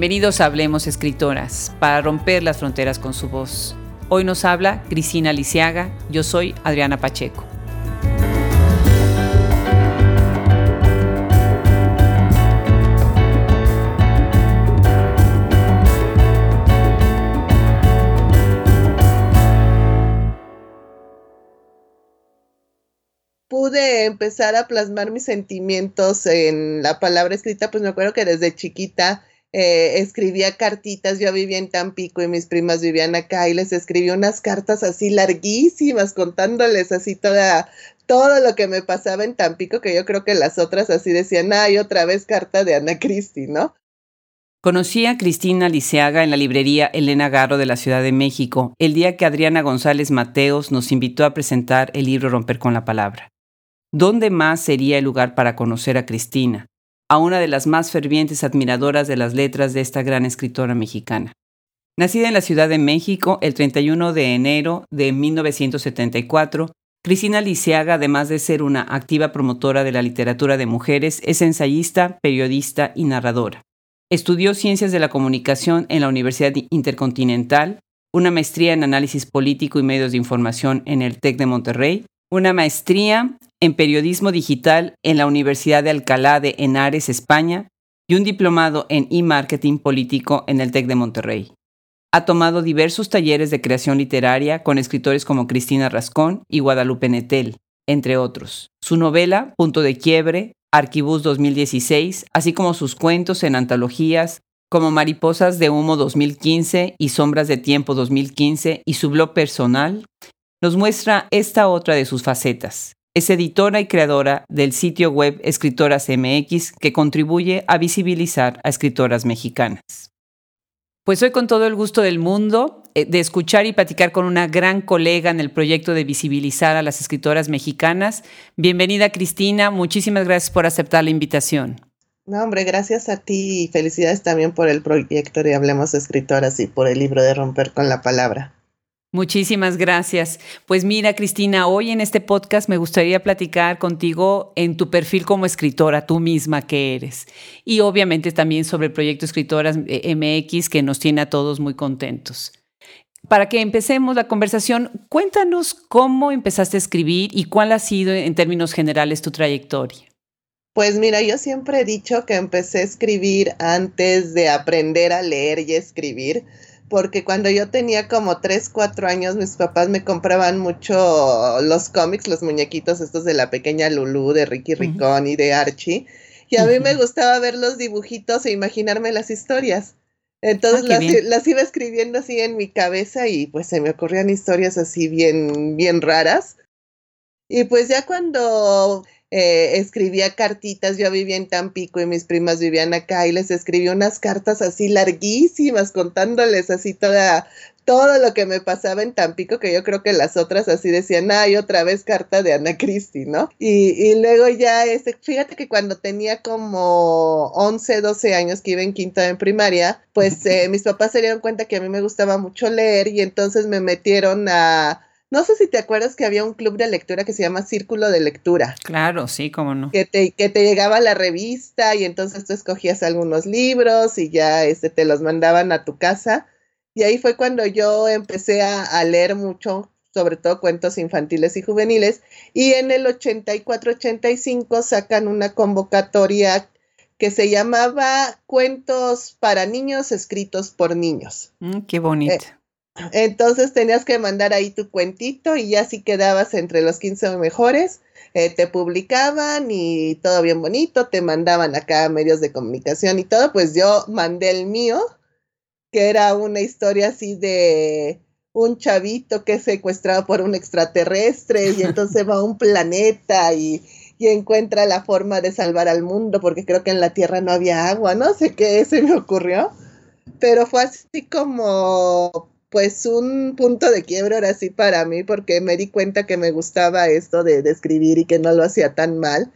Bienvenidos a Hablemos Escritoras, para romper las fronteras con su voz. Hoy nos habla Cristina Lisiaga, yo soy Adriana Pacheco. pude empezar a plasmar mis sentimientos en la palabra escrita, pues me acuerdo que desde chiquita eh, escribía cartitas, yo vivía en Tampico y mis primas vivían acá y les escribí unas cartas así larguísimas contándoles así toda, todo lo que me pasaba en Tampico, que yo creo que las otras así decían, ay, otra vez carta de Ana Cristi, ¿no? Conocí a Cristina Liceaga en la librería Elena Garro de la Ciudad de México el día que Adriana González Mateos nos invitó a presentar el libro Romper con la Palabra. ¿Dónde más sería el lugar para conocer a Cristina? A una de las más fervientes admiradoras de las letras de esta gran escritora mexicana. Nacida en la Ciudad de México el 31 de enero de 1974, Cristina Liceaga, además de ser una activa promotora de la literatura de mujeres, es ensayista, periodista y narradora. Estudió Ciencias de la Comunicación en la Universidad Intercontinental, una maestría en Análisis Político y Medios de Información en el TEC de Monterrey, una maestría en periodismo digital en la Universidad de Alcalá de Henares, España, y un diplomado en e-marketing político en el TEC de Monterrey. Ha tomado diversos talleres de creación literaria con escritores como Cristina Rascón y Guadalupe Netel, entre otros. Su novela, Punto de Quiebre, Arquibus 2016, así como sus cuentos en antologías como Mariposas de Humo 2015 y Sombras de Tiempo 2015 y su blog personal, nos muestra esta otra de sus facetas, es editora y creadora del sitio web Escritoras MX que contribuye a visibilizar a escritoras mexicanas. Pues hoy con todo el gusto del mundo eh, de escuchar y platicar con una gran colega en el proyecto de visibilizar a las escritoras mexicanas. Bienvenida Cristina, muchísimas gracias por aceptar la invitación. No, hombre, gracias a ti y felicidades también por el proyecto de Hablemos Escritoras y por el libro de Romper con la Palabra. Muchísimas gracias. Pues mira, Cristina, hoy en este podcast me gustaría platicar contigo en tu perfil como escritora, tú misma que eres. Y obviamente también sobre el proyecto Escritoras eh, MX que nos tiene a todos muy contentos. Para que empecemos la conversación, cuéntanos cómo empezaste a escribir y cuál ha sido en términos generales tu trayectoria. Pues mira, yo siempre he dicho que empecé a escribir antes de aprender a leer y escribir porque cuando yo tenía como 3, 4 años, mis papás me compraban mucho los cómics, los muñequitos estos de la pequeña Lulu, de Ricky Ricón y de Archie. Y a mí me gustaba ver los dibujitos e imaginarme las historias. Entonces ah, las, las, iba escribiendo así en mi cabeza y pues se me ocurrían historias así bien, bien raras. Y pues ya cuando eh, escribía cartitas, yo vivía en Tampico y mis primas vivían acá y les escribía unas cartas así larguísimas contándoles así toda, todo lo que me pasaba en Tampico, que yo creo que las otras así decían, ay, otra vez carta de Ana Cristi, ¿no? Y, y luego ya, este, fíjate que cuando tenía como 11, 12 años que iba en quinta en primaria, pues eh, mis papás se dieron cuenta que a mí me gustaba mucho leer y entonces me metieron a no sé si te acuerdas que había un club de lectura que se llama Círculo de Lectura. Claro, sí, cómo no. Que te, que te llegaba la revista y entonces tú escogías algunos libros y ya este, te los mandaban a tu casa. Y ahí fue cuando yo empecé a, leer mucho, sobre todo cuentos infantiles y juveniles. Y en el 84-85 sacan una convocatoria que se llamaba Cuentos para niños escritos por niños. Mm, qué bonito. Eh, entonces tenías que mandar ahí tu cuentito y ya si quedabas entre los 15 mejores, eh, te publicaban y todo bien bonito, te mandaban acá medios de comunicación y todo, pues yo mandé el mío, que era una historia así de un chavito que es secuestrado por un extraterrestre y entonces va a un planeta y, y encuentra la forma de salvar al mundo porque creo que en la Tierra no había agua, no sé qué se me ocurrió, pero fue así como pues un punto de quiebra ahora sí para mí porque me di cuenta que me gustaba esto de, escribir y que no lo hacía tan mal.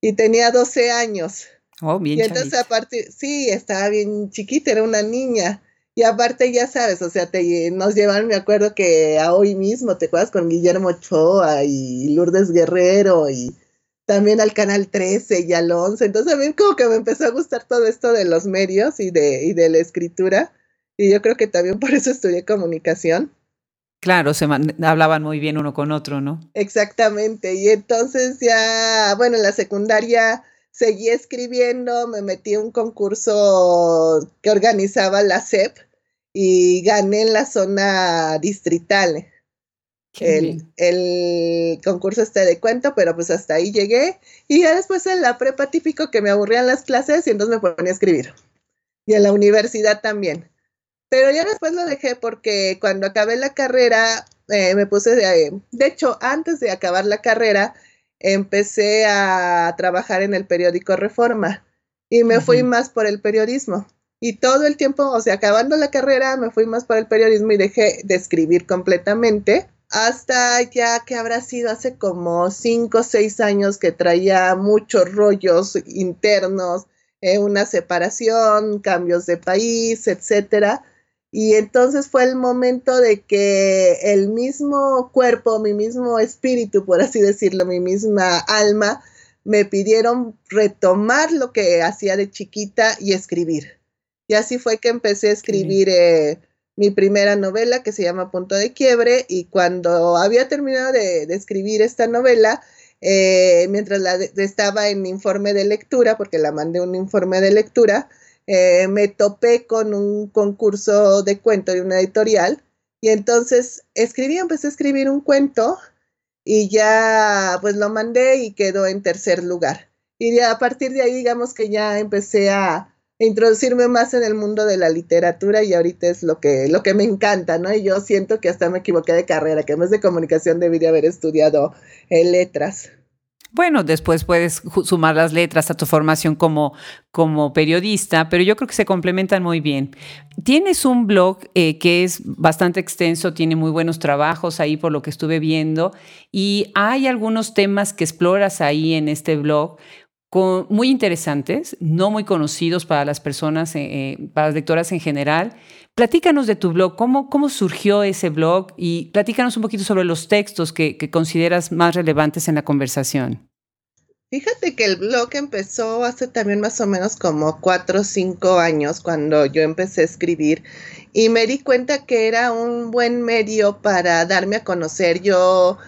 Y tenía 12 años. Oh, bien Y entonces aparte, sí, estaba bien chiquita, era una niña. Y aparte, ya sabes, o sea, te, nos llevan, me acuerdo que a hoy mismo, ¿te acuerdas? Con Guillermo Ochoa y Lourdes Guerrero y también al Canal 13 y al 11. Entonces a mí como que me empezó a gustar todo esto de los medios y de, y de la escritura. Y yo creo que también por eso estudié comunicación. Claro, se hablaban muy bien uno con otro, ¿no? Exactamente. Y entonces ya, bueno, en la secundaria seguí escribiendo, me metí en un concurso que organizaba la CEP y gané en la zona distrital. El, el, concurso este de cuento, pero pues hasta ahí llegué. Y ya después en la prepa típico que me aburrían las clases y entonces me ponía a escribir. Y en la universidad también. Pero ya después lo dejé porque cuando acabé la carrera eh, me puse, de, de hecho, antes de acabar la carrera, empecé a trabajar en el periódico Reforma y me fui más por el periodismo. Y todo el tiempo, o sea, acabando la carrera, me fui más por el periodismo y dejé de escribir completamente. Hasta ya que habrá sido hace como cinco o seis años que traía muchos rollos internos, eh, una separación, cambios de país, etcétera. Y entonces fue el momento de que el mismo cuerpo, mi mismo espíritu, por así decirlo, mi misma alma, me pidieron retomar lo que hacía de chiquita y escribir. Y así fue que empecé a escribir eh, mi primera novela que se llama Punto de Quiebre y cuando había terminado de, escribir esta novela, eh, mientras la estaba en informe de lectura, porque la mandé un informe de lectura, eh, me topé con un concurso de cuento de una editorial y entonces escribí, empecé a escribir un cuento y ya pues lo mandé y quedó en tercer lugar. Y a partir de ahí digamos que ya empecé a, introducirme más en el mundo de la literatura y ahorita es lo que, lo que me encanta, ¿no? Y yo siento que hasta me equivoqué de carrera, que en vez de comunicación debí de haber estudiado eh, letras. Bueno, después puedes sumar las letras a tu formación como, como periodista, pero yo creo que se complementan muy bien. Tienes un blog eh, que es bastante extenso, tiene muy buenos trabajos ahí por lo que estuve viendo, y hay algunos temas que exploras ahí en este blog muy interesantes, no muy conocidos para las personas, eh, eh, para las lectoras en general. Platícanos de tu blog, cómo, cómo surgió ese blog y platícanos un poquito sobre los textos que, consideras más relevantes en la conversación. Fíjate que el blog empezó hace también más o menos como cuatro o cinco años cuando yo empecé a escribir y me di cuenta que era un buen medio para darme a conocer. Yo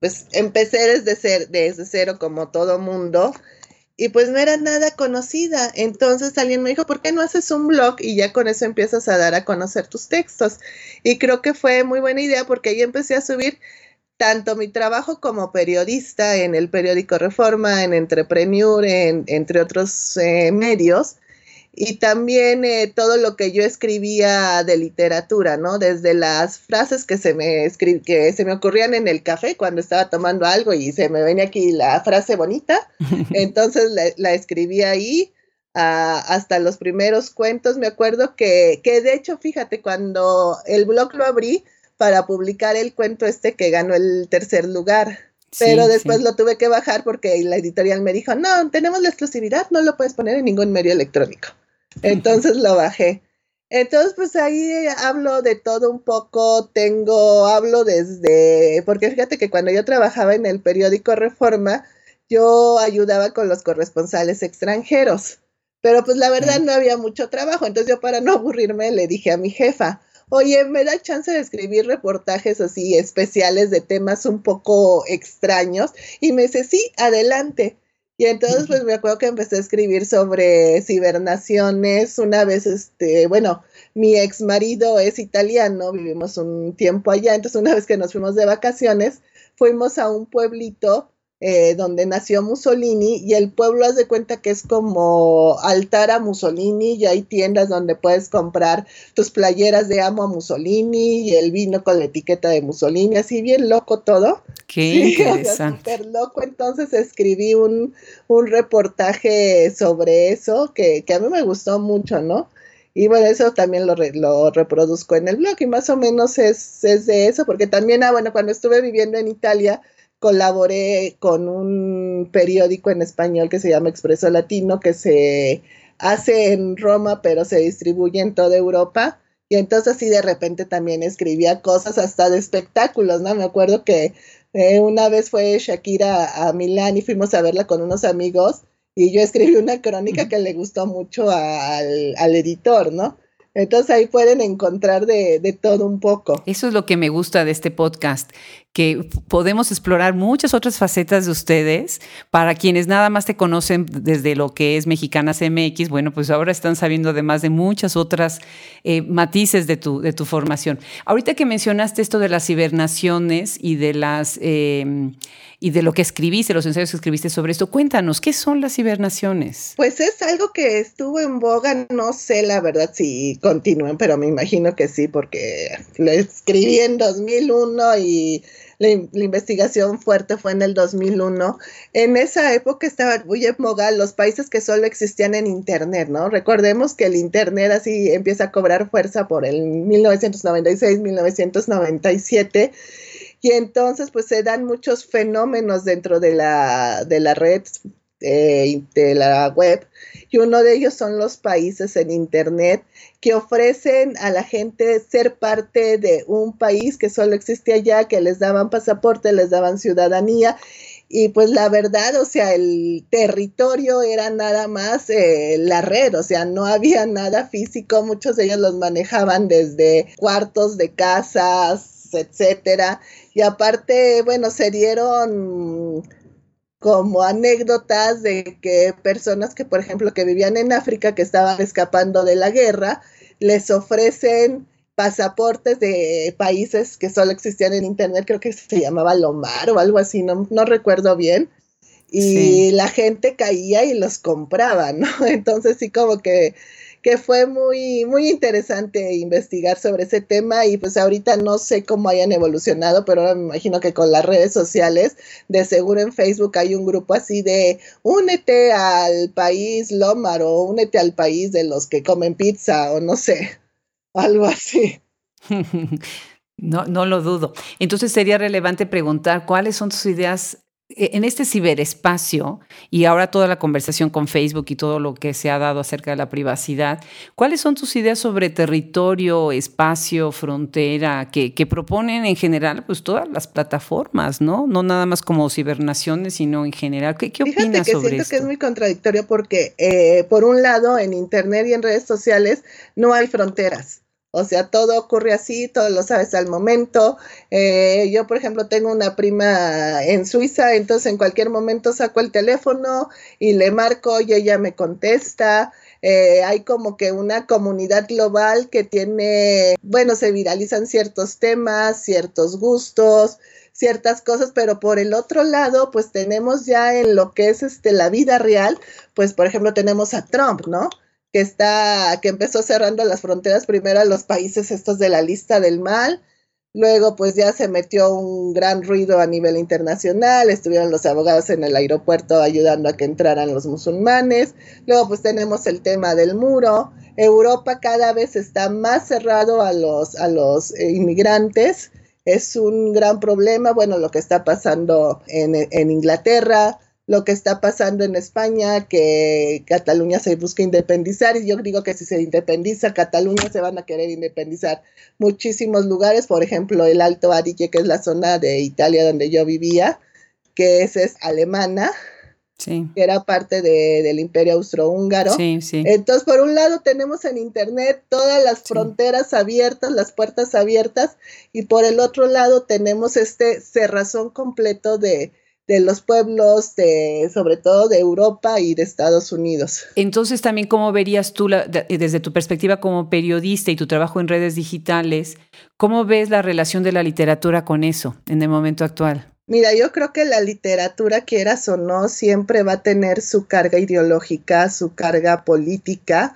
pues empecé desde, desde cero como todo mundo y pues no era nada conocida. Entonces alguien me dijo, ¿por qué no haces un blog y ya con eso empiezas a dar a conocer tus textos? Y creo que fue muy buena idea porque ahí empecé a subir tanto mi trabajo como periodista en el periódico Reforma, en Entrepreneur, en, entre otros eh, medios, y también eh, todo lo que yo escribía de literatura, ¿no? Desde las frases que se me que se me ocurrían en el café cuando estaba tomando algo y se me venía aquí la frase bonita, entonces la, escribía ahí. hasta los primeros cuentos, me acuerdo que, que de hecho, fíjate, cuando el blog lo abrí para publicar el cuento este que ganó el tercer lugar, pero después lo tuve que bajar porque la editorial me dijo, no, tenemos la exclusividad, no lo puedes poner en ningún medio electrónico. Entonces lo bajé. Entonces, pues ahí hablo de todo un poco, tengo, hablo desde, porque fíjate que cuando yo trabajaba en el periódico Reforma, yo ayudaba con los corresponsales extranjeros, pero pues la verdad no había mucho trabajo, entonces yo para no aburrirme le dije a mi jefa, oye, ¿me da chance de escribir reportajes así especiales de temas un poco extraños? Y me dice, sí, adelante. Y entonces, pues me acuerdo que empecé a escribir sobre cibernaciones. Una vez, este, bueno, mi ex marido es italiano, vivimos un tiempo allá. Entonces, una vez que nos fuimos de vacaciones, fuimos a un pueblito eh, donde nació Mussolini y el pueblo haz de cuenta que es como altar a Mussolini y hay tiendas donde puedes comprar tus playeras de amo a Mussolini y el vino con la etiqueta de Mussolini, así bien loco todo. Qué interesante. loco, entonces escribí un, un reportaje sobre eso que, que, a mí me gustó mucho, ¿no? Y bueno, eso también lo, lo reproduzco en el blog y más o menos es, es de eso, porque también, ah, bueno, cuando estuve viviendo en Italia, colaboré con un periódico en español que se llama Expreso Latino, que se hace en Roma, pero se distribuye en toda Europa. Y entonces así de repente también escribía cosas hasta de espectáculos, ¿no? Me acuerdo que Eh, una vez fue Shakira a Milán y fuimos a verla con unos amigos y yo escribí una crónica que le gustó mucho al, al editor, ¿no? Entonces ahí pueden encontrar de, de, todo un poco. Eso es lo que me gusta de este podcast, que podemos explorar muchas otras facetas de ustedes. Para quienes nada más te conocen desde lo que es Mexicanas MX, bueno, pues ahora están sabiendo además de muchas otras eh, matices de tu, de tu formación. Ahorita que mencionaste esto de las hibernaciones y de las... Eh, y de lo que escribiste, los ensayos que escribiste sobre esto. Cuéntanos, ¿qué son las hibernaciones? Pues es algo que estuvo en boga, no sé la verdad si continúen, pero me imagino que sí, porque lo escribí en 2001 y la, investigación fuerte fue en el 2001. En esa época estaba muy en los países que solo existían en Internet, ¿no? Recordemos que el Internet así empieza a cobrar fuerza por el 1996, 1997 y entonces, pues se dan muchos fenómenos dentro de la, de la red, eh, de la web, y uno de ellos son los países en Internet que ofrecen a la gente ser parte de un país que solo existía allá, que les daban pasaporte, les daban ciudadanía. Y pues la verdad, o sea, el territorio era nada más eh, la red, o sea, no había nada físico, muchos de ellos los manejaban desde cuartos de casas, etcétera. Y aparte, bueno, se dieron como anécdotas de que personas que, por ejemplo, que vivían en África, que estaban escapando de la guerra, les ofrecen pasaportes de países que solo existían en Internet, creo que se llamaba Lomar o algo así, no, no recuerdo bien. Y la gente caía y los compraba, ¿no? Entonces sí como que que fue muy, muy interesante investigar sobre ese tema y pues ahorita no sé cómo hayan evolucionado, pero ahora me imagino que con las redes sociales, de seguro en Facebook hay un grupo así de únete al país Lomar o únete al país de los que comen pizza o no sé, algo así. No, no lo dudo. Entonces sería relevante preguntar cuáles son tus ideas en este ciberespacio y ahora toda la conversación con Facebook y todo lo que se ha dado acerca de la privacidad, ¿cuáles son tus ideas sobre territorio, espacio, frontera que, proponen en general pues todas las plataformas, ¿no? No nada más como cibernaciones, sino en general. ¿Qué, qué opinas que sobre siento que es muy contradictorio porque eh, por un lado en Internet y en redes sociales no hay fronteras. O sea, todo ocurre así, todo lo sabes al momento. Eh, yo, por ejemplo, tengo una prima en Suiza, entonces en cualquier momento saco el teléfono y le marco y ella me contesta. Eh, hay como que una comunidad global que tiene, bueno, se viralizan ciertos temas, ciertos gustos, ciertas cosas, pero por el otro lado, pues tenemos ya en lo que es este la vida real, pues por ejemplo tenemos a Trump, ¿no? Que está, que empezó cerrando las fronteras primero a los países estos de la lista del mal, luego pues ya se metió un gran ruido a nivel internacional, estuvieron los abogados en el aeropuerto ayudando a que entraran los musulmanes, luego pues tenemos el tema del muro, Europa cada vez está más cerrado a los, a los eh, inmigrantes, es un gran problema, bueno, lo que está pasando en, en Inglaterra, lo que está pasando en España, que Cataluña se busca independizar y yo digo que si se independiza Cataluña se van a querer independizar muchísimos lugares, por ejemplo el Alto Adige, que es la zona de Italia donde yo vivía, que es, es alemana, que era parte del imperio austrohúngaro. Sí, Entonces, por un lado tenemos en Internet todas las fronteras abiertas, las puertas abiertas, y por el otro lado tenemos este cerrazón completo de de los pueblos, de, sobre todo de Europa y de Estados Unidos. Entonces, también, ¿cómo verías tú, desde tu perspectiva como periodista y tu trabajo en redes digitales, cómo ves la relación de la literatura con eso en el momento actual? Mira, yo creo que la literatura, quieras o no, siempre va a tener su carga ideológica, su carga política.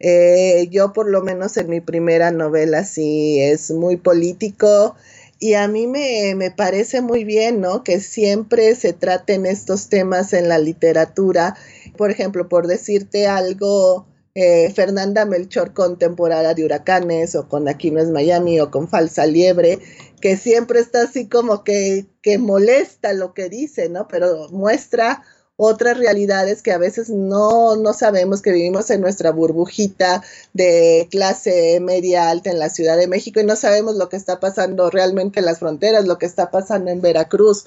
Eh, yo, por lo menos en mi primera novela, sí es muy político y a mí me, me, parece muy bien, ¿no? Que siempre se traten estos temas en la literatura. Por ejemplo, por decirte algo, eh, Fernanda Melchor con temporada de huracanes o con Aquí no es Miami o con Falsa Liebre, que siempre está así como que, que molesta lo que dice, ¿no? Pero muestra otras realidades que a veces no, no sabemos que vivimos en nuestra burbujita de clase media alta en la Ciudad de México y no sabemos lo que está pasando realmente en las fronteras, lo que está pasando en Veracruz.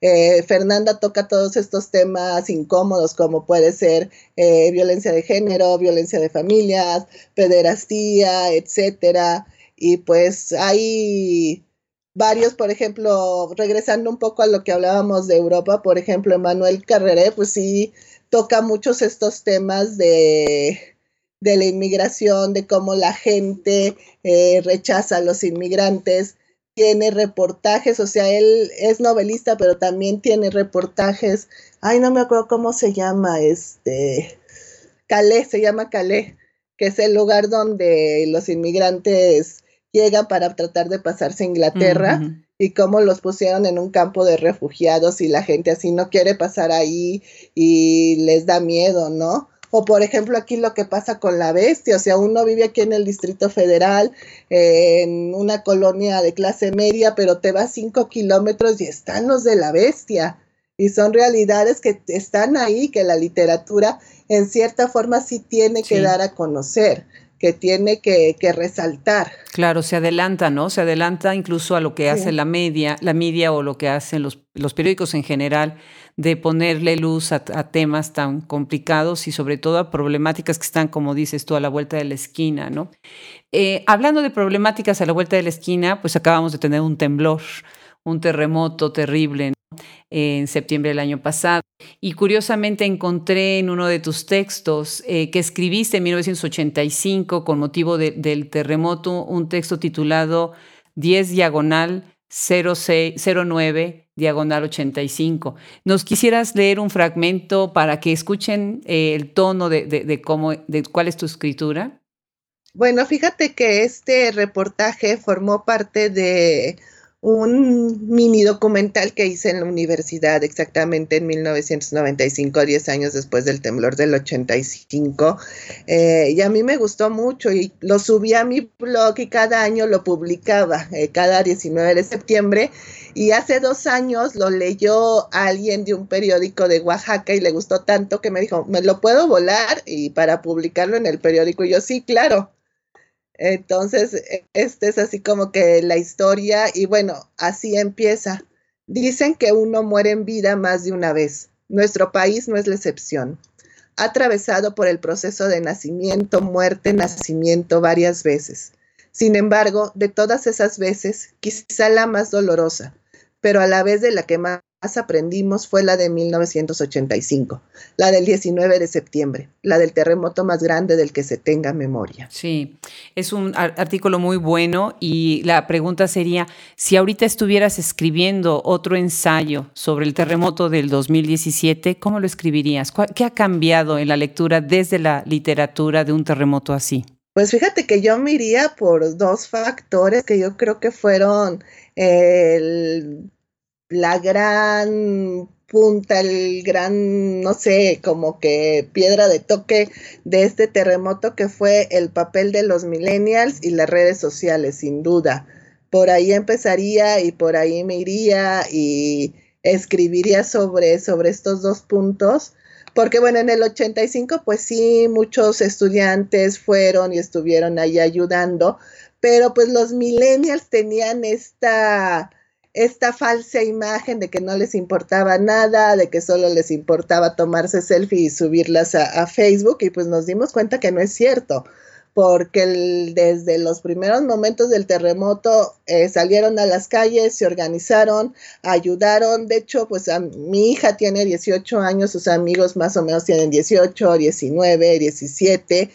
Eh, Fernanda toca todos estos temas incómodos como puede ser eh, violencia de género, violencia de familias, pederastía, etcétera. Y pues hay varios, por ejemplo, regresando un poco a lo que hablábamos de Europa, por ejemplo, Emanuel Carreré, pues sí toca muchos estos temas de, de la inmigración, de cómo la gente eh, rechaza a los inmigrantes, tiene reportajes, o sea, él es novelista, pero también tiene reportajes, ay, no me acuerdo cómo se llama, este, Calais, se llama Calais, que es el lugar donde los inmigrantes llega para tratar de pasarse a Inglaterra y cómo los pusieron en un campo de refugiados y la gente así no quiere pasar ahí y les da miedo, ¿no? O por ejemplo aquí lo que pasa con la bestia, o sea, uno vive aquí en el Distrito Federal, en una colonia de clase media, pero te vas cinco kilómetros y están los de la bestia. Y son realidades que están ahí, que la literatura en cierta forma sí tiene que dar a conocer que tiene que, resaltar. Claro, se adelanta, ¿no? Se adelanta incluso a lo que hace la media, la media o lo que hacen los, los periódicos en general, de ponerle luz a, temas tan complicados y sobre todo a problemáticas que están, como dices tú, a la vuelta de la esquina, ¿no? Eh, hablando de problemáticas a la vuelta de la esquina, pues acabamos de tener un temblor, un terremoto terrible en septiembre del año pasado. Y curiosamente encontré en uno de tus textos eh, que escribiste en 1985 con motivo del terremoto un texto titulado 10 diagonal 09 diagonal 85. ¿Nos quisieras leer un fragmento para que escuchen eh, el tono de, cómo, de cuál es tu escritura? Bueno, fíjate que este reportaje formó parte de un mini documental que hice en la universidad exactamente en 1995, 10 años después del temblor del 85. Eh, y a mí me gustó mucho y lo subí a mi blog y cada año lo publicaba, eh, cada 19 de septiembre. Y hace dos años lo leyó alguien de un periódico de Oaxaca y le gustó tanto que me dijo, ¿me lo puedo volar? Y para publicarlo en el periódico, y yo sí, claro. Entonces, e, este es así como que la historia y bueno, así empieza. Dicen que uno muere en vida más de una vez. Nuestro país no es la excepción. Ha atravesado por el proceso de nacimiento, muerte, nacimiento varias veces. Sin embargo, de todas esas veces, quizá la más dolorosa, pero a la vez de la que más aprendimos fue la de 1985, la del 19 de septiembre, la del terremoto más grande del que se tenga memoria. Sí, es un artículo muy bueno y la pregunta sería, si ahorita estuvieras escribiendo otro ensayo sobre el terremoto del 2017, ¿cómo lo escribirías? ¿Qué ha cambiado en la lectura desde la literatura de un terremoto así? Pues fíjate que yo me iría por dos factores que yo creo que fueron el la gran punta, el gran, no sé, como que piedra de toque de este terremoto que fue el papel de los millennials y las redes sociales, sin duda. Por ahí empezaría y por ahí me iría y escribiría sobre, sobre estos dos puntos. Porque bueno, en el 85 pues sí, muchos estudiantes fueron y estuvieron ahí ayudando, pero pues los millennials tenían esta esta falsa imagen de que no les importaba nada, de que solo les importaba tomarse selfie y subirlas a, Facebook y pues nos dimos cuenta que no es cierto porque desde los primeros momentos del terremoto eh, salieron a las calles, se organizaron, ayudaron. De hecho, pues mi hija tiene 18 años, sus amigos más o menos tienen 18, 19, 17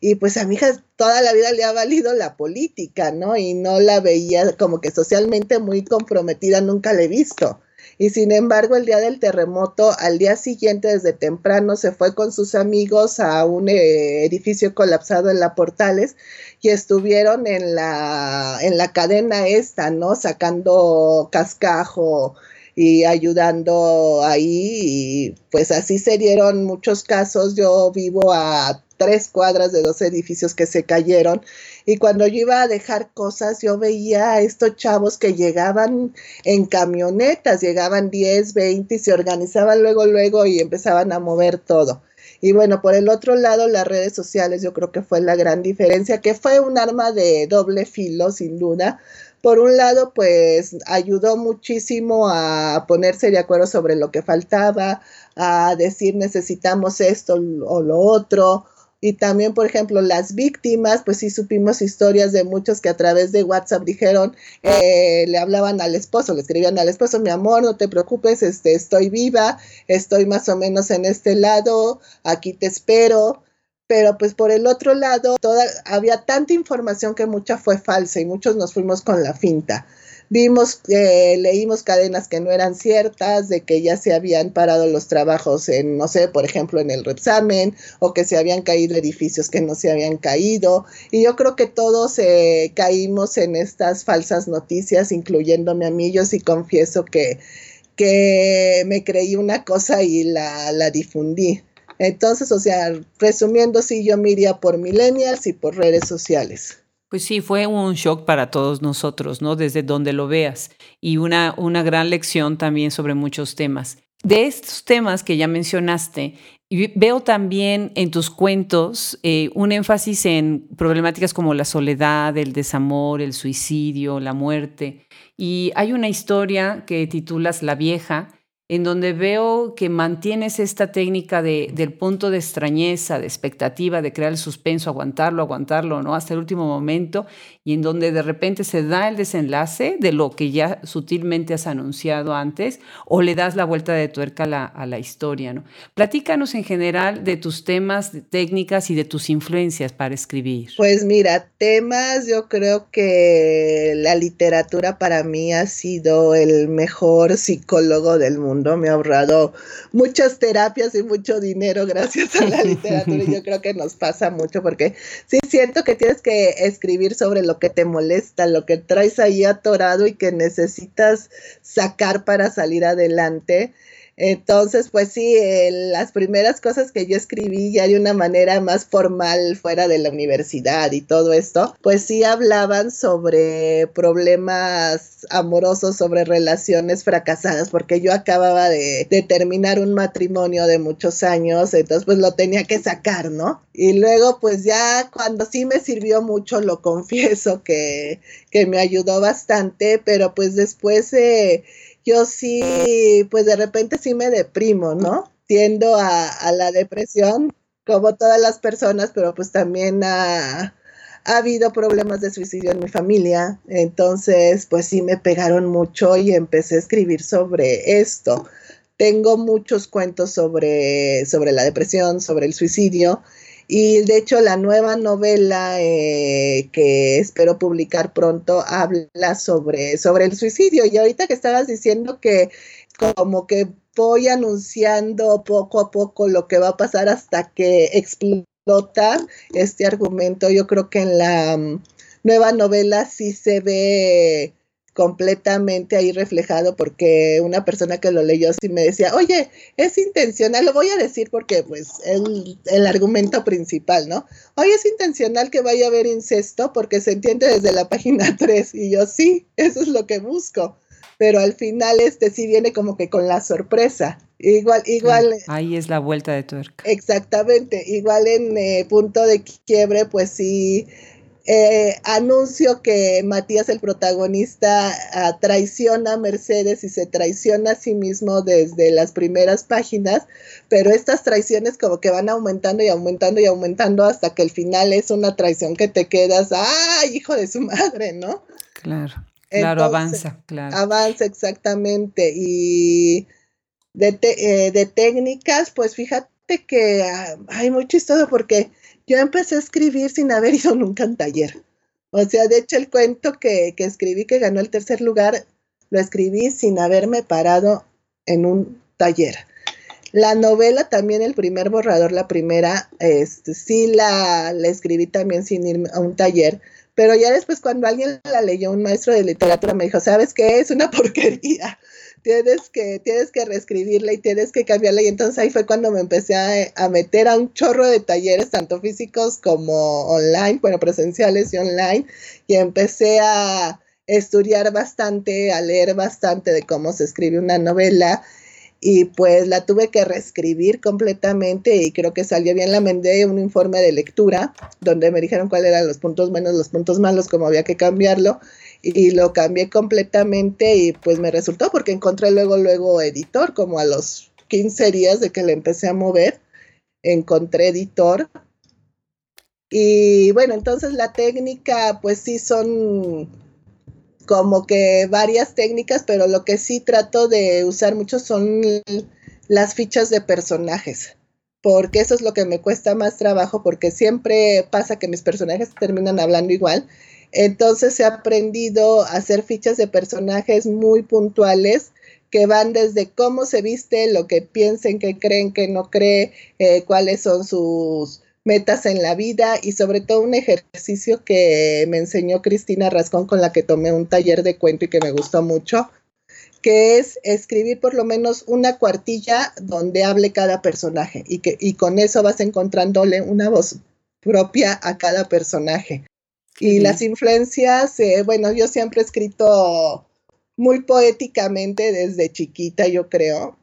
y pues a mi hija toda la vida le ha valido la política, ¿no? Y no la veía como que socialmente muy comprometida, nunca la he visto. Y sin embargo, el día del terremoto, al día siguiente, desde temprano, se fue con sus amigos a un eh, edificio colapsado en la Portales y estuvieron en la, en la cadena esta, ¿no? Sacando cascajo, y ayudando ahí y pues así se dieron muchos casos. Yo vivo a tres cuadras de dos edificios que se cayeron. Y cuando yo iba a dejar cosas, yo veía a estos chavos que llegaban en camionetas, llegaban 10, 20 y se organizaban luego, luego y empezaban a mover todo. Y bueno, por el otro lado, las redes sociales yo creo que fue la gran diferencia, que fue un arma de doble filo, sin duda. Por un lado, pues ayudó muchísimo a ponerse de acuerdo sobre lo que faltaba, a decir necesitamos esto o lo otro, y también, por ejemplo, las víctimas, pues sí supimos historias de muchos que a través de WhatsApp dijeron, eh, le hablaban al esposo, le escribían al esposo, mi amor, no te preocupes, este, estoy viva, estoy más o menos en este lado, aquí te espero. Pero pues por el otro lado, toda, había tanta información que mucha fue falsa y muchos nos fuimos con la finta. Vimos, eh, leímos cadenas que no eran ciertas, de que ya se habían parado los trabajos en, no sé, por ejemplo, en el Repsamen, o que se habían caído edificios que no se habían caído. Y yo creo que todos eh, caímos en estas falsas noticias, incluyéndome a mí. Yo sí confieso que, que me creí una cosa y la, la difundí. Entonces, o sea, resumiendo, sí, yo me iría por millennials y por redes sociales. Pues sí, fue un shock para todos nosotros, ¿no? Desde donde lo veas. Y una, una gran lección también sobre muchos temas. De estos temas que ya mencionaste, veo también en tus cuentos eh, un énfasis en problemáticas como la soledad, el desamor, el suicidio, la muerte. Y hay una historia que titulas La vieja, en donde veo que mantienes esta técnica de, del punto de extrañeza, de expectativa, de crear el suspenso, aguantarlo, aguantarlo, ¿no? Hasta el último momento, y en donde de repente se da el desenlace de lo que ya sutilmente has anunciado antes, o le das la vuelta de tuerca a la, a la historia, ¿no? Platícanos en general de tus temas, de técnicas y de tus influencias para escribir. Pues mira, temas, yo creo que la literatura para mí ha sido el mejor psicólogo del mundo me ha ahorrado muchas terapias y mucho dinero gracias a la literatura y yo creo que nos pasa mucho porque sí siento que tienes que escribir sobre lo que te molesta, lo que traes ahí atorado y que necesitas sacar para salir adelante. Entonces, pues sí, eh, las primeras cosas que yo escribí ya de una manera más formal fuera de la universidad y todo esto, pues sí hablaban sobre problemas amorosos, sobre relaciones fracasadas, porque yo acababa de, terminar un matrimonio de muchos años, entonces pues lo tenía que sacar, ¿no? Y luego pues ya cuando sí me sirvió mucho, lo confieso que, que me ayudó bastante, pero pues después... Eh, yo sí, pues de repente sí me deprimo, ¿no? Tiendo a, la depresión, como todas las personas, pero pues también ha, ha habido problemas de suicidio en mi familia, entonces pues sí me pegaron mucho y empecé a escribir sobre esto. Tengo muchos cuentos sobre, sobre la depresión, sobre el suicidio y de hecho la nueva novela eh, que espero publicar pronto habla sobre, sobre el suicidio. Y ahorita que estabas diciendo que como que voy anunciando poco a poco lo que va a pasar hasta que explota este argumento, yo creo que en la mm, nueva novela sí se ve completamente ahí reflejado porque una persona que lo leyó sí me decía, oye, es intencional, lo voy a decir porque pues el, el argumento principal, ¿no? Oye, es intencional que vaya a haber incesto porque se entiende desde la página 3 y yo sí, eso es lo que busco, pero al final este sí viene como que con la sorpresa. Igual, igual. Ahí es la vuelta de tuerca. Exactamente. Igual en eh, punto de quiebre, pues sí, eh, anuncio que Matías, el protagonista, ah, traiciona a Mercedes y se traiciona a sí mismo desde las primeras páginas, pero estas traiciones como que van aumentando y aumentando y aumentando hasta que el final es una traición que te quedas, ¡ay, hijo de su madre! ¿no? Claro, claro, avanza, claro. Avanza exactamente. Y de, eh, de técnicas, pues fíjate que ah, hay muy chistoso porque yo empecé a escribir sin haber ido nunca a un taller. O sea, de hecho el cuento que, escribí que ganó el tercer lugar, lo escribí sin haberme parado en un taller. La novela también, el primer borrador, la primera, este, sí la, la escribí también sin ir a un taller, pero ya después cuando alguien la leyó, un maestro de literatura me dijo, ¿sabes qué? Es una porquería. Tienes que, tienes que reescribirla y tienes que cambiarla. Y entonces ahí fue cuando me empecé a, a, meter a un chorro de talleres, tanto físicos como online, bueno, presenciales y online, y empecé a estudiar bastante, a leer bastante de cómo se escribe una novela y pues la tuve que reescribir completamente y creo que salió bien. La mandé un informe de lectura donde me dijeron cuáles eran los puntos buenos, los puntos malos, cómo había que cambiarlo y lo cambié completamente y pues me resultó porque encontré luego, luego editor, como a los 15 días de que le empecé a mover, encontré editor. Y bueno, entonces la técnica pues sí son como que varias técnicas, pero lo que sí trato de usar mucho son las fichas de personajes, porque eso es lo que me cuesta más trabajo, porque siempre pasa que mis personajes terminan hablando igual. Entonces he aprendido a hacer fichas de personajes muy puntuales que van desde cómo se viste, lo que piensen, que creen, que no cree, eh, cuáles son sus metas en la vida y sobre todo un ejercicio que me enseñó Cristina Rascón con la que tomé un taller de cuento y que me gustó mucho, que es escribir por lo menos una cuartilla donde hable cada personaje y, que, y con eso vas encontrándole una voz propia a cada personaje. Y las influencias, eh, bueno, yo siempre he escrito muy poéticamente desde chiquita, yo creo.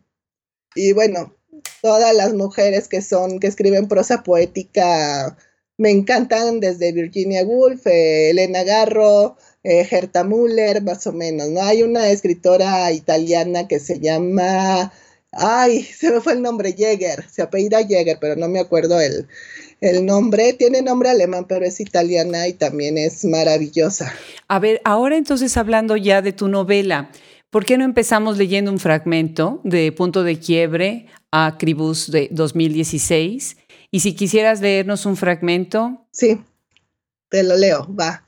Y bueno, todas las mujeres que son, que escriben prosa poética, me encantan desde Virginia Woolf, eh, Elena Garro, eh, Gerta Müller, más o menos, ¿no? Hay una escritora italiana que se llama, ay, se me fue el nombre, Jäger, se apellida Jäger, pero no me acuerdo el, el nombre, tiene nombre alemán, pero es italiana y también es maravillosa. A ver, ahora entonces hablando ya de tu novela, ¿Por qué no empezamos leyendo un fragmento de Punto de Quiebre a Cribus de 2016? Y si quisieras leernos un fragmento. Sí, te lo leo, va.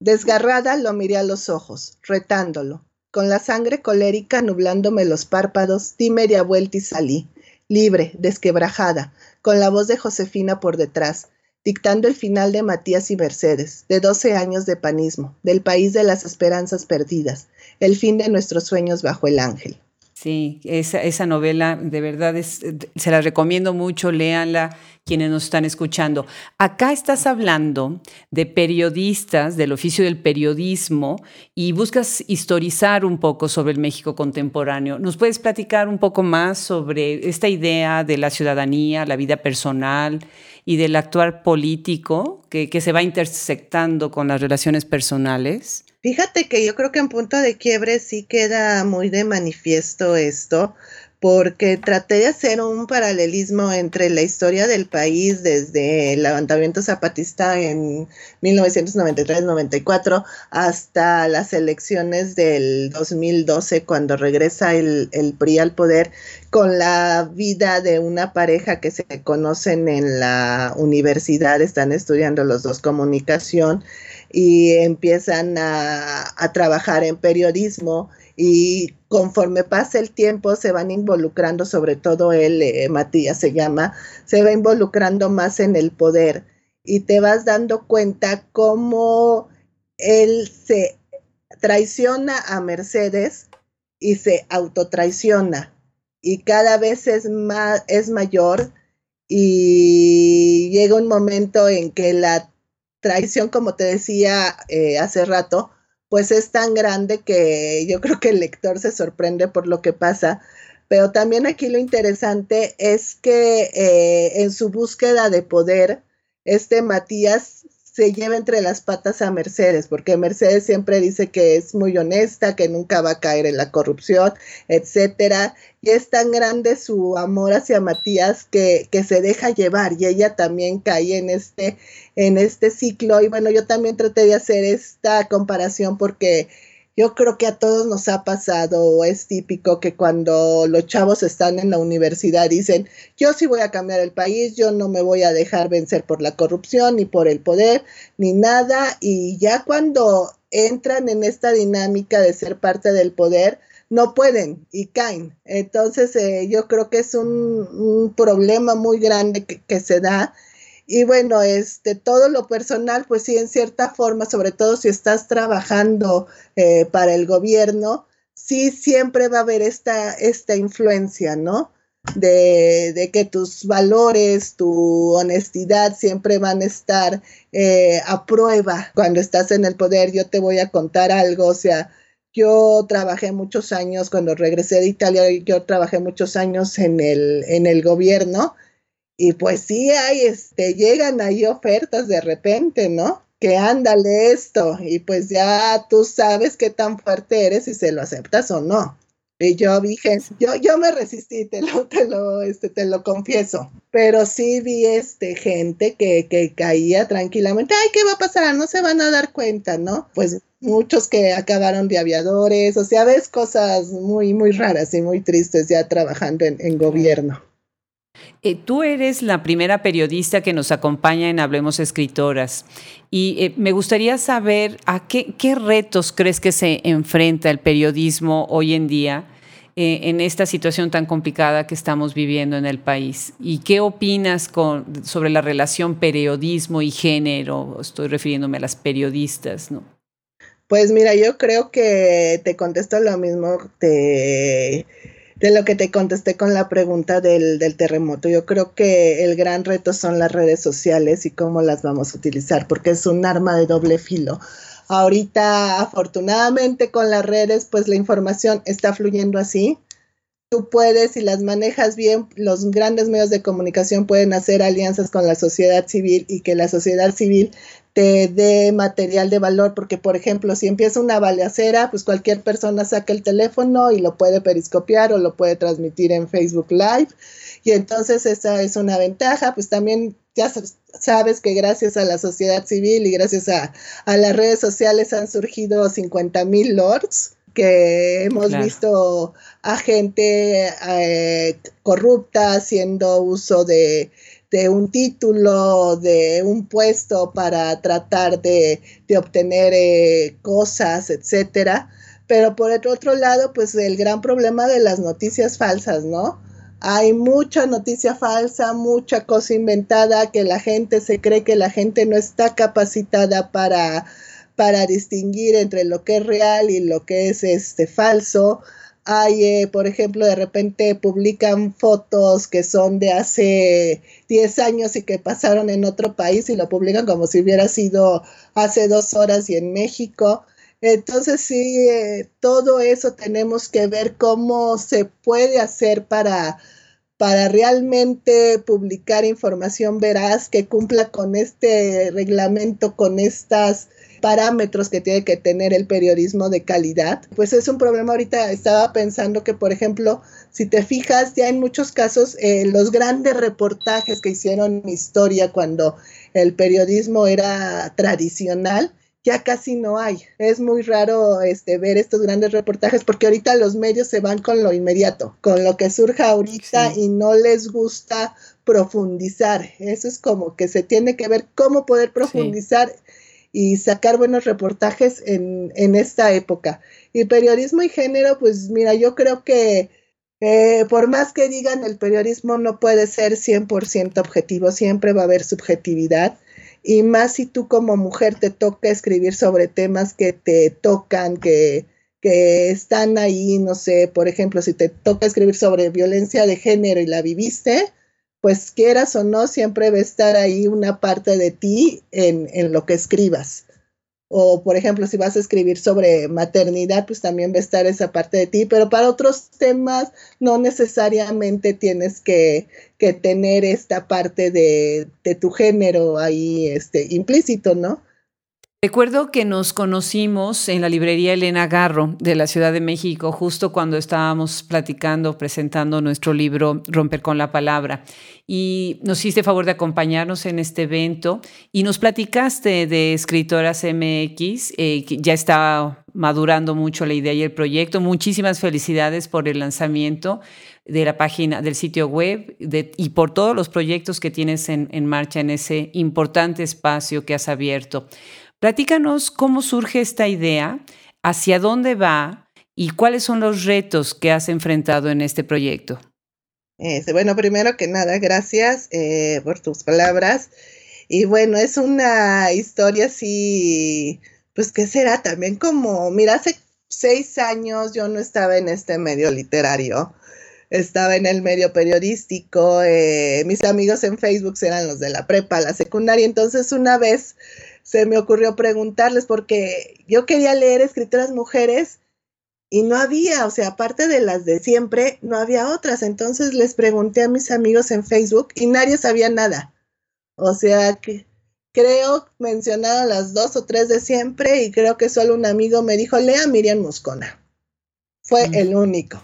Desgarrada lo miré a los ojos, retándolo. Con la sangre colérica nublándome los párpados, di media vuelta y salí, libre, desquebrajada, con la voz de Josefina por detrás, dictando el final de Matías y Mercedes, de doce años de panismo, del país de las esperanzas perdidas, el fin de nuestros sueños bajo el ángel. Sí, esa, esa novela de verdad es, se la recomiendo mucho, léanla quienes nos están escuchando. Acá estás hablando de periodistas, del oficio del periodismo, y buscas historizar un poco sobre el México contemporáneo. ¿Nos puedes platicar un poco más sobre esta idea de la ciudadanía, la vida personal y del actuar político que, se va intersectando con las relaciones personales? Fíjate que yo creo que en punto de quiebre sí queda muy de manifiesto esto, porque traté de hacer un paralelismo entre la historia del país desde el levantamiento zapatista en 1993-94 hasta las elecciones del 2012 cuando regresa el, PRI al poder con la vida de una pareja que se conocen en la universidad, están estudiando los dos comunicación y empiezan a trabajar en periodismo y conforme pasa el tiempo se van involucrando, sobre todo él, eh, Matías se llama, se va involucrando más en el poder y te vas dando cuenta cómo él se traiciona a Mercedes y se autotraiciona. Y cada vez es más es mayor y llega un momento en que la traición, como te decía eh, hace rato, pues es tan grande que yo creo que el lector se sorprende por lo que pasa. Pero también aquí lo interesante es que eh, en su búsqueda de poder, este Matías se lleva entre las patas a Mercedes, porque Mercedes siempre dice que es muy honesta, que nunca va a caer en la corrupción, etcétera. Y es tan grande su amor hacia Matías que, que se deja llevar y ella también cae en este, en este ciclo. Y bueno, yo también traté de hacer esta comparación porque yo creo que a todos nos ha pasado, es típico que cuando los chavos están en la universidad dicen, yo sí voy a cambiar el país, yo no me voy a dejar vencer por la corrupción, ni por el poder, ni nada, y ya cuando entran en esta dinámica de ser parte del poder, no pueden y caen. Entonces eh, yo creo que es un, problema muy grande que se da y bueno, este, todo lo personal, pues sí, en cierta forma, sobre todo si estás trabajando eh, para el gobierno, sí siempre va a haber esta, esta influencia, ¿no? De, de, que tus valores, tu honestidad siempre van a estar eh, a prueba cuando estás en el poder. Yo te voy a contar algo, o sea, yo trabajé muchos años, cuando regresé de Italia, yo trabajé muchos años en el, en el gobierno y pues sí hay, este, llegan ahí ofertas de repente, ¿no? que ándale esto y pues ya tú sabes qué tan fuerte eres y se lo aceptas o no. Y yo dije, yo, yo me resistí, te lo, te lo, este, te lo confieso. Pero sí vi este gente que, que caía tranquilamente. Ay, ¿qué va a pasar? No se van a dar cuenta, ¿no? Pues muchos que acabaron de aviadores, o sea, ves cosas muy, muy raras y muy tristes ya trabajando en, en gobierno. Eh, tú eres la primera periodista que nos acompaña en Hablemos Escritoras y eh, me gustaría saber a qué, retos crees que se enfrenta el periodismo hoy en día eh, en esta situación tan complicada que estamos viviendo en el país. ¿Y qué opinas sobre la relación periodismo y género? Estoy refiriéndome a las periodistas, ¿no? Pues mira, yo creo que te contesto lo mismo. Te de lo que te contesté con la pregunta del, terremoto. Yo creo que el gran reto son las redes sociales y cómo las vamos a utilizar, porque es un arma de doble filo. Ahorita, afortunadamente, con las redes, pues la información está fluyendo así. Tú puedes, si las manejas bien, los grandes medios de comunicación pueden hacer alianzas con la sociedad civil y que la sociedad civil te dé material de valor, porque por ejemplo, si empieza una balacera, pues cualquier persona saca el teléfono y lo puede periscopiar o lo puede transmitir en Facebook Live. Y entonces esa es una ventaja, pues también ya sabes que gracias a la sociedad civil y gracias a, las redes sociales han surgido 50 mil lords que hemos visto a gente eh, corrupta haciendo uso de, de un título, de un puesto para tratar de, obtener eh, cosas, etcétera. Pero por el otro lado, pues el gran problema de las noticias falsas, ¿no? Hay mucha noticia falsa, mucha cosa inventada que la gente se cree que la gente no está capacitada para, para distinguir entre lo que es real y lo que es este falso hay, eh, por ejemplo, de repente publican fotos que son de hace 10 años y que pasaron en otro país y lo publican como si hubiera sido hace dos horas y en México. Entonces, sí, eh, todo eso tenemos que ver cómo se puede hacer para, para realmente publicar información veraz que cumpla con este reglamento, con estas parámetros que tiene que tener el periodismo de calidad, pues es un problema ahorita. Estaba pensando que, por ejemplo, si te fijas, ya en muchos casos eh, los grandes reportajes que hicieron historia cuando el periodismo era tradicional, ya casi no hay. Es muy raro este, ver estos grandes reportajes porque ahorita los medios se van con lo inmediato, con lo que surja ahorita y no les gusta profundizar. Eso es como que se tiene que ver cómo poder profundizar y sacar buenos reportajes en, en esta época. Y periodismo y género, pues mira, yo creo que por más que digan, el periodismo no puede ser 100% objetivo, siempre va a haber subjetividad. Y más si tú como mujer te toca escribir sobre temas que te tocan, que, que están ahí, no sé, por ejemplo, si te toca escribir sobre violencia de género y la viviste, pues quieras o no, siempre va a estar ahí una parte de ti en, en, lo que escribas. O, por ejemplo, si vas a escribir sobre maternidad, pues también va a estar esa parte de ti, pero para otros temas no necesariamente tienes que, que tener esta parte de, de, tu género ahí este, implícito, ¿no? Recuerdo que nos conocimos en la librería Elena Garro de la Ciudad de México, justo cuando estábamos platicando, presentando nuestro libro Romper con la Palabra. Y nos hiciste favor de acompañarnos en este evento y nos platicaste de Escritoras MX, eh, que ya está madurando mucho la idea y el proyecto. Muchísimas felicidades por el lanzamiento de la página del sitio web y por todos los proyectos que tienes en marcha en ese importante espacio que has abierto. Platícanos cómo surge esta idea, hacia dónde va y cuáles son los retos que has enfrentado en este proyecto. Este, bueno, primero que nada, gracias eh, por tus palabras. Y bueno, es una historia así, pues que será también como, mira, hace seis años yo no estaba en este medio literario, estaba en el medio periodístico, eh, mis amigos en Facebook eran los de la prepa, la secundaria, entonces una vez se me ocurrió preguntarles porque yo quería leer escritoras mujeres y no había, o sea, aparte de las de siempre, no había otras. Entonces les pregunté a mis amigos en Facebook y nadie sabía nada. O sea, que creo mencionaron las dos o tres de siempre y creo que solo un amigo me dijo, lea Miriam Moscona. Fue mm. el único.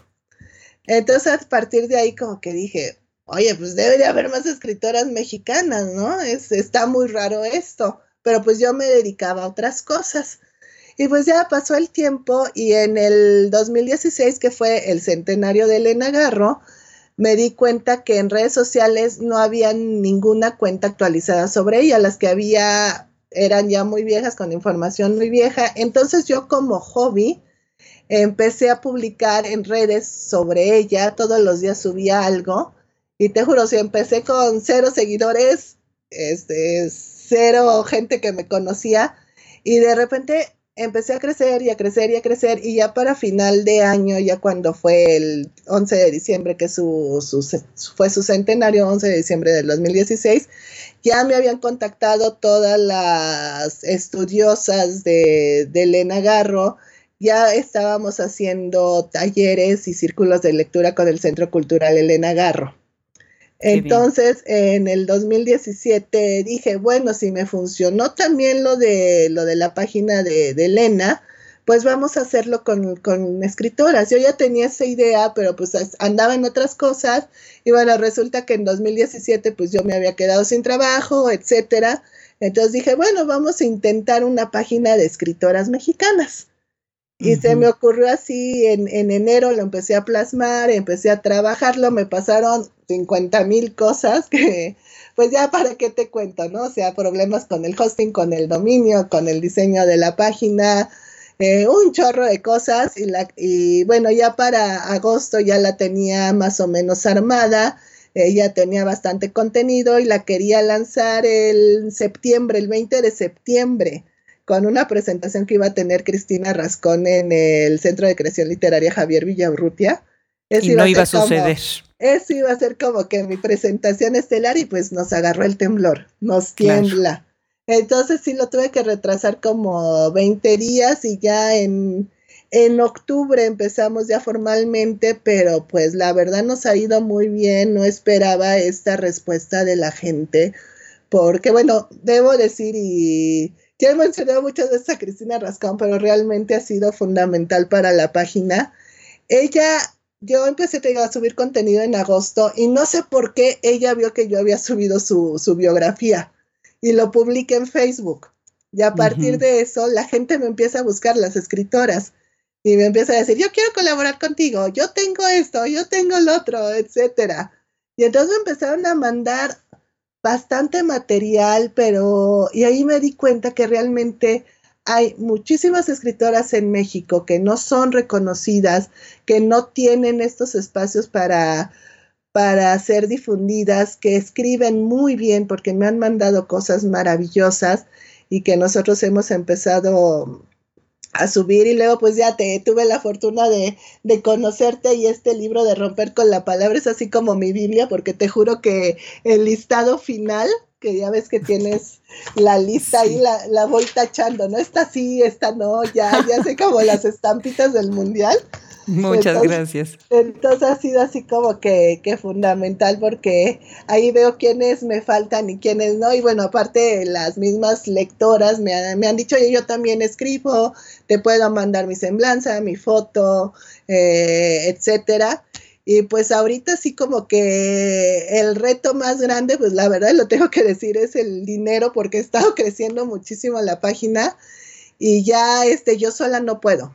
Entonces a partir de ahí como que dije, oye, pues debe de haber más escritoras mexicanas, ¿no? Es, está muy raro esto, pero pues yo me dedicaba a otras cosas. Y pues ya pasó el tiempo y en el 2016, que fue el centenario de Elena Garro, me di cuenta que en redes sociales no había ninguna cuenta actualizada sobre ella, las que había eran ya muy viejas, con información muy vieja. Entonces yo como hobby empecé a publicar en redes sobre ella, todos los días subía algo y te juro, si empecé con cero seguidores, este, cero gente que me conocía y de repente empecé a crecer y a crecer y a crecer y ya para final de año, ya cuando fue el 11 de diciembre, que su, fue su centenario, 11 de diciembre del 2016, ya me habían contactado todas las estudiosas de, de Elena Garro, ya estábamos haciendo talleres y círculos de lectura con el Centro Cultural Elena Garro. Entonces, en el 2017 dije, bueno, si me funcionó también lo de, lo de la página de, Elena, pues vamos a hacerlo con, con, escritoras. Yo ya tenía esa idea, pero pues andaba en otras cosas y bueno, resulta que en 2017 pues yo me había quedado sin trabajo, etcétera. Entonces dije, bueno, vamos a intentar una página de escritoras mexicanas. Y se me ocurrió así, en, en, enero lo empecé a plasmar, empecé a trabajarlo, me pasaron 50 mil cosas que, pues ya para qué te cuento, ¿no? O sea, problemas con el hosting, con el dominio, con el diseño de la página, eh, un chorro de cosas y, la, y bueno, ya para agosto ya la tenía más o menos armada, eh, ya tenía bastante contenido y la quería lanzar el septiembre, el 20 de septiembre con una presentación que iba a tener Cristina Rascón en el Centro de Creación Literaria Javier Villarrutia. y no iba a suceder. Eso iba a ser como que mi presentación estelar y pues nos agarró el temblor, nos tiembla. Entonces sí lo tuve que retrasar como 20 días y ya en, en octubre empezamos ya formalmente, pero pues la verdad nos ha ido muy bien, no esperaba esta respuesta de la gente, porque bueno, debo decir y ya he mencionado muchas veces a Cristina Rascón, pero realmente ha sido fundamental para la página. Ella, yo empecé a subir contenido en agosto y no sé por qué ella vio que yo había subido su, biografía y lo publiqué en Facebook. Y a partir de eso, la gente me empieza a buscar, las escritoras, y me empieza a decir, yo quiero colaborar contigo, yo tengo esto, yo tengo lo otro, etcétera. Y entonces me empezaron a mandar bastante material, pero y ahí me di cuenta que realmente hay muchísimas escritoras en México que no son reconocidas, que no tienen estos espacios para para ser difundidas, que escriben muy bien porque me han mandado cosas maravillosas y que nosotros hemos empezado a subir. Y luego pues ya te tuve la fortuna de, de, conocerte y este libro de romper con la palabra es así como mi Biblia porque te juro que el listado final que ya ves que tienes la lista ahí la, la voy tachando, no está así, esta no, ya, ya sé como las estampitas del mundial Muchas gracias. Entonces ha sido así como que, que, fundamental porque ahí veo quiénes me faltan y quiénes no. Y bueno, aparte las mismas lectoras me, me han dicho, oye, yo también escribo, te puedo mandar mi semblanza, mi foto, eh, etcétera. Y pues ahorita sí como que el reto más grande, pues la verdad lo tengo que decir, es el dinero porque he estado creciendo muchísimo la página y ya este yo sola no puedo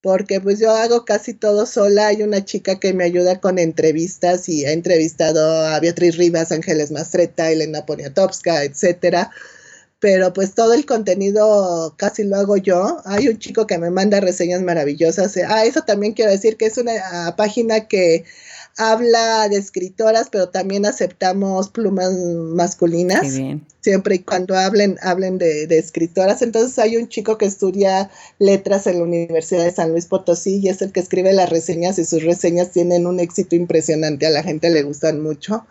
porque pues yo hago casi todo sola. Hay una chica que me ayuda con entrevistas y ha entrevistado a Beatriz Rivas, Ángeles Mastreta, Elena Poniatowska, etcétera. Pero pues todo el contenido casi lo hago yo. Hay un chico que me manda reseñas maravillosas. Ah, eso también quiero decir que es una ah, página que habla de escritoras, pero también aceptamos plumas masculinas. Siempre y cuando hablen, hablen de, de, escritoras. Entonces hay un chico que estudia letras en la Universidad de San Luis Potosí y es el que escribe las reseñas y sus reseñas tienen un éxito impresionante. A la gente le gustan mucho.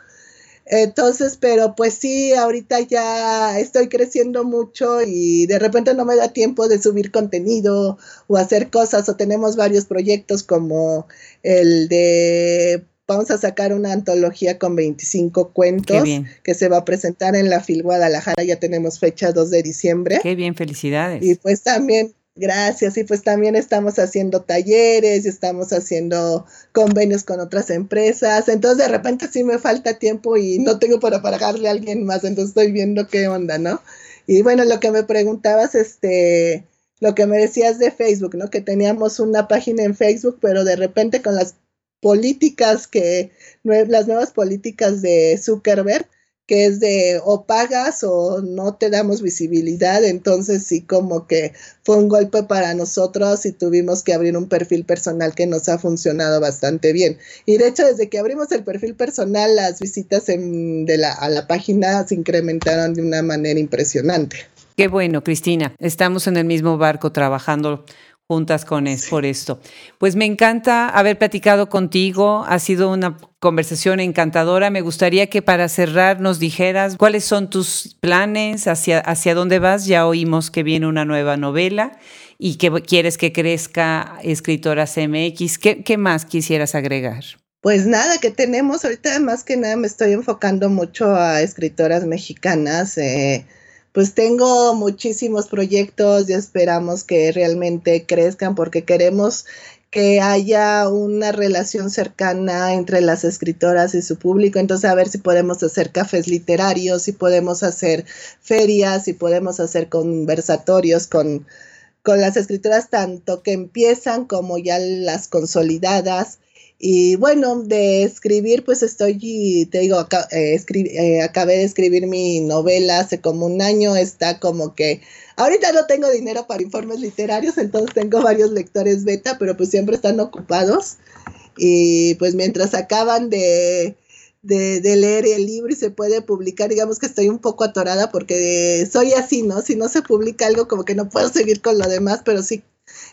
Entonces, pero pues sí, ahorita ya estoy creciendo mucho y de repente no me da tiempo de subir contenido o hacer cosas o tenemos varios proyectos como el de vamos a sacar una antología con 25 cuentos que se va a presentar en la FIL Guadalajara, ya tenemos fecha 2 de diciembre. Qué bien, felicidades. Y pues también, gracias, y pues también estamos haciendo talleres y estamos haciendo convenios con otras empresas, entonces de repente sí me falta tiempo y no tengo para pagarle a alguien más, entonces estoy viendo qué onda, ¿no? Y bueno, lo que me preguntabas, este, lo que me decías de Facebook, ¿no? Que teníamos una página en Facebook, pero de repente con las políticas que, las nuevas políticas de Zuckerberg, que es de o pagas o no te damos visibilidad, entonces sí como que fue un golpe para nosotros y tuvimos que abrir un perfil personal que nos ha funcionado bastante bien. Y de hecho desde que abrimos el perfil personal las visitas de la, a la página se incrementaron de una manera impresionante. Qué bueno, Cristina. Estamos en el mismo barco trabajando juntas con es, por esto. Pues me encanta haber platicado contigo, ha sido una conversación encantadora. Me gustaría que para cerrar nos dijeras cuáles son tus planes, hacia, hacia dónde vas. Ya oímos que viene una nueva novela y que quieres que crezca Escritoras MX. ¿Qué, qué más quisieras agregar? Pues nada, que tenemos ahorita más que nada me estoy enfocando mucho a escritoras mexicanas. Eh, pues tengo muchísimos proyectos y esperamos que realmente crezcan porque queremos que haya una relación cercana entre las escritoras y su público. Entonces, a ver si podemos hacer cafés literarios, si podemos hacer ferias, si podemos hacer conversatorios con, con las escritoras, tanto que empiezan como ya las consolidadas. Y bueno, de escribir, pues estoy, te digo, eh, eh, acabé de escribir mi novela hace como un año, está como que, ahorita no tengo dinero para informes literarios, entonces tengo varios lectores beta, pero pues siempre están ocupados. Y pues mientras acaban de, de, de, leer el libro y se puede publicar, digamos que estoy un poco atorada porque soy así, ¿no? Si no se publica algo como que no puedo seguir con lo demás, pero sí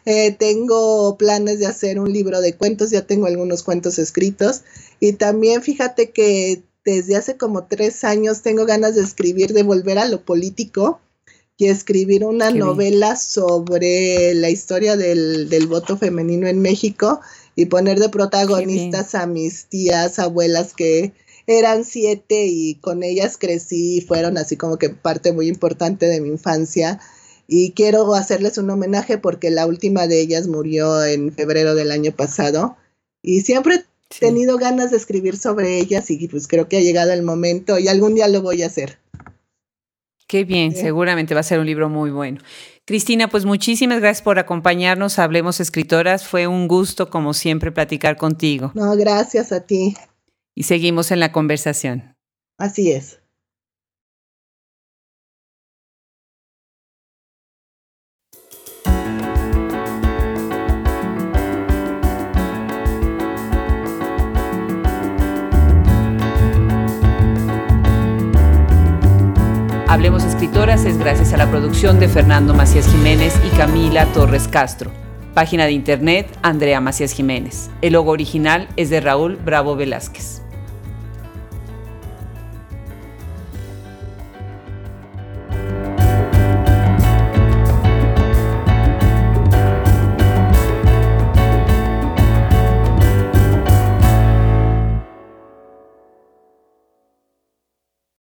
eh, tengo planes de hacer un libro de cuentos, ya tengo algunos cuentos escritos. Y también fíjate que desde hace como tres años tengo ganas de escribir, de volver a lo político y escribir una novela sobre la historia del, del, voto femenino en México y poner de protagonistas a mis tías, abuelas que eran siete y con ellas crecí y fueron así como que parte muy importante de mi infancia y quiero hacerles un homenaje porque la última de ellas murió en febrero del año pasado y siempre he tenido ganas de escribir sobre ellas y pues creo que ha llegado el momento y algún día lo voy a hacer. Qué bien, seguramente va a ser un libro muy bueno. Cristina, pues muchísimas gracias por acompañarnos. Hablemos Escritoras. Fue un gusto, como siempre, platicar contigo. No, gracias a ti. Y seguimos en la conversación. Así es. Hablemos Escritoras es gracias a la producción de Fernando Macías Jiménez y Camila Torres Castro. Página de internet Andrea Macías Jiménez. El logo original es de Raúl Bravo Velázquez.